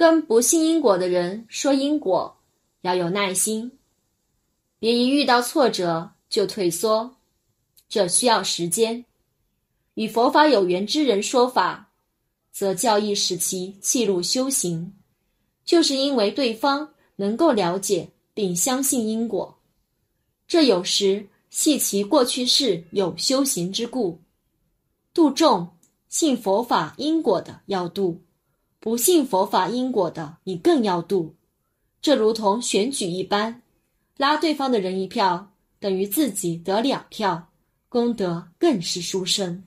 跟不信因果的人说因果，要有耐心，别一遇到挫折就退缩，这需要时间。与佛法有缘之人说法，则教义使其弃入修行，就是因为对方能够了解并相信因果。这有时系其过去世有修行之故。度众信佛法因果的要度，不信佛法因果的你更要度。这如同选举一般，拉对方的人一票，等于自己得两票，功德更是殊胜。